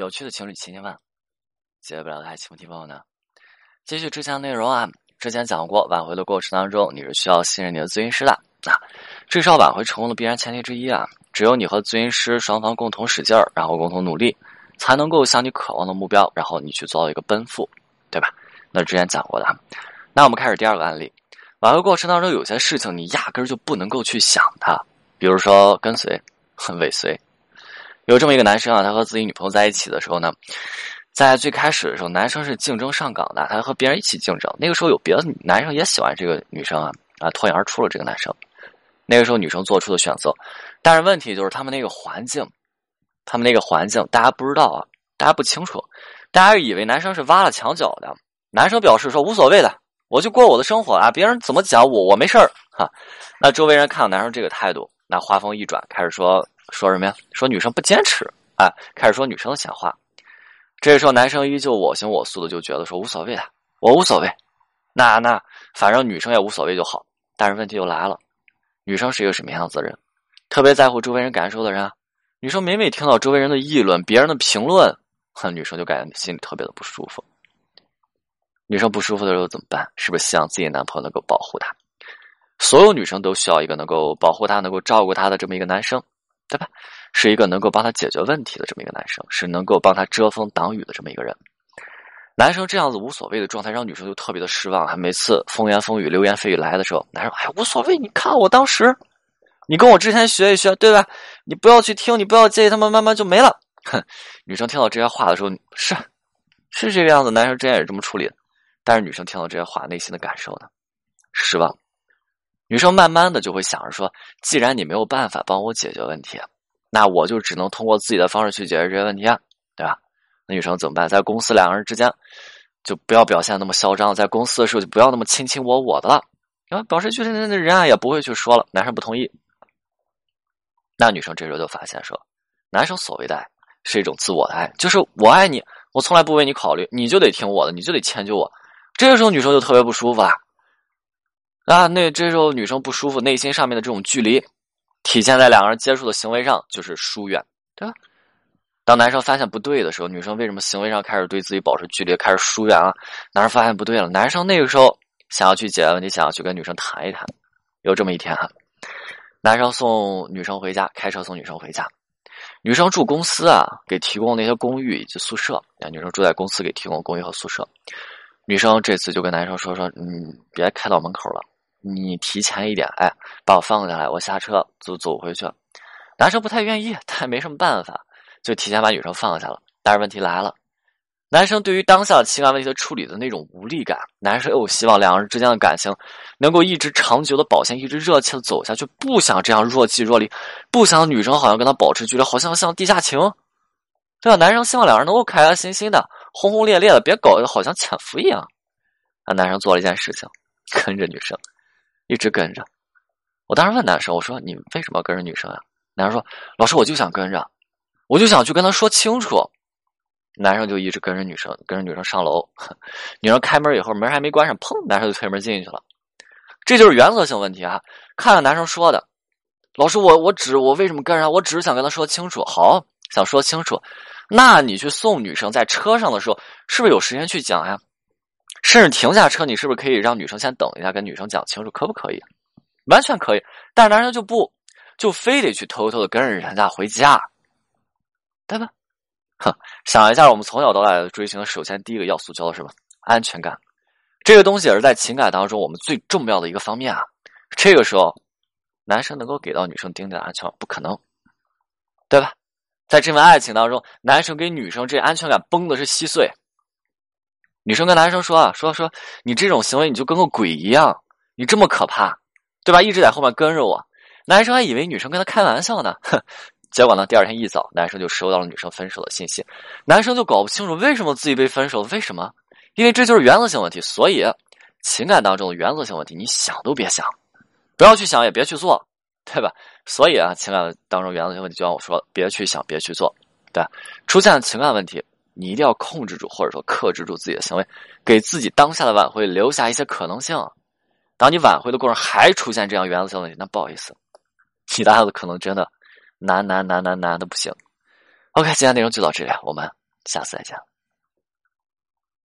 有趣的情侣千千万，解决不了的爱情问题，朋友呢？继续之前的内容啊，之前讲过，挽回的过程当中，你是需要信任你的咨询师的啊。至少挽回成功的必然前提之一啊，只有你和咨询师双方共同使劲儿，然后共同努力，才能够向你渴望的目标，然后你去做到一个奔赴，对吧？那之前讲过的啊。那我们开始第二个案例，挽回过程当中，有些事情你压根儿就不能够去想它，比如说跟随、很尾随。有这么一个男生啊，他和自己女朋友在一起的时候呢，在最开始的时候，男生是竞争上岗的，他和别人一起竞争。那个时候有别的男生也喜欢这个女生啊，啊，脱颖而出了这个男生。那个时候女生做出的选择，但是问题就是他们那个环境，他们那个环境大家不知道啊，大家不清楚，大家以为男生是挖了墙角的。男生表示说无所谓的，我就过我的生活啊，别人怎么讲我我没事儿哈。那周围人看到男生这个态度，那话锋一转，开始说。说什么呀？说女生不坚持，哎，开始说女生的闲话。这时候男生依旧我行我素的，就觉得说无所谓的，我无所谓。那那反正女生也无所谓就好。但是问题就来了，女生是一个什么样子的人？特别在乎周围人感受的人。女生每每听到周围人的议论、别人的评论，哼，女生就感觉心里特别的不舒服。女生不舒服的时候怎么办？是不是希望自己男朋友能够保护她？所有女生都需要一个能够保护她、能够照顾她的这么一个男生。对吧？是一个能够帮他解决问题的这么一个男生，是能够帮他遮风挡雨的这么一个人。男生这样子无所谓的状态，让女生就特别的失望。还每次风言风语、流言蜚语来的时候，男生哎无所谓，你看我当时，你跟我之前学一学，对吧？你不要去听，你不要介意，他们慢慢就没了。哼，女生听到这些话的时候，是是这个样子。男生之前也是这么处理的，但是女生听到这些话，内心的感受呢？失望。女生慢慢的就会想着说，既然你没有办法帮我解决问题，那我就只能通过自己的方式去解决这些问题啊，对吧？那女生怎么办？在公司两个人之间，就不要表现那么嚣张，在公司的时候就不要那么卿卿我我的了。然后表示就是那那人啊也不会去说了，男生不同意。那女生这时候就发现说，男生所谓的爱是一种自我的爱，就是我爱你，我从来不为你考虑，你就得听我的，你就得迁就我。这个时候女生就特别不舒服啊。啊，那这时候女生不舒服，内心上面的这种距离，体现在两个人接触的行为上，就是疏远，对吧？当男生发现不对的时候，女生为什么行为上开始对自己保持距离，开始疏远啊？男生发现不对了，男生那个时候想要去解决问题，想要去跟女生谈一谈。有这么一天哈，男生送女生回家，开车送女生回家，女生住公司啊，给提供那些公寓以及宿舍，啊女生住在公司给提供公寓和宿舍。女生这次就跟男生说说，嗯，别开到门口了。你提前一点，哎，把我放下来，我下车就走回去。男生不太愿意，但没什么办法，就提前把女生放下了。但是问题来了，男生对于当下的情感问题的处理的那种无力感，男生又希望两个人之间的感情能够一直长久的保鲜，一直热切的走下去，不想这样若即若离，不想女生好像跟他保持距离，好像像地下情，对吧？男生希望两人能够开开心心的，轰轰烈烈的，别搞得好像潜伏一样。那男生做了一件事情，跟着女生。一直跟着，我当时问男生：“我说你为什么要跟着女生啊？”男生说：“老师，我就想跟着，我就想去跟她说清楚。”男生就一直跟着女生，跟着女生上楼。女生开门以后，门还没关上，砰，男生就推门进去了。这就是原则性问题啊！看看男生说的，老师，我我只我为什么跟着？我只是想跟她说清楚。好，想说清楚，那你去送女生在车上的时候，是不是有时间去讲呀？甚至停下车，你是不是可以让女生先等一下，跟女生讲清楚，可不可以？完全可以，但是男生就不，就非得去偷偷的跟着人家回家，对吧？哼，想一下，我们从小到大的追求，首先第一个要素叫做什么？安全感。这个东西也是在情感当中我们最重要的一个方面啊。这个时候，男生能够给到女生丁点安全感，不可能，对吧？在这份爱情当中，男生给女生这安全感崩的是稀碎。女生跟男生说啊，说说你这种行为你就跟个鬼一样，你这么可怕，对吧？一直在后面跟着我。男生还以为女生跟他开玩笑呢，哼。结果呢，第二天一早，男生就收到了女生分手的信息。男生就搞不清楚为什么自己被分手，为什么？因为这就是原则性问题。所以，情感当中的原则性问题，你想都别想，不要去想，也别去做，对吧？所以啊，情感当中原则性问题，就像我说的，别去想，别去做，对出现情感问题。你一定要控制住，或者说克制住自己的行为，给自己当下的挽回留下一些可能性。当你挽回的过程还出现这样原则性问题，那不好意思，其他的可能真的难难难难难的不行。OK，今天内容就到这里，我们下次再见。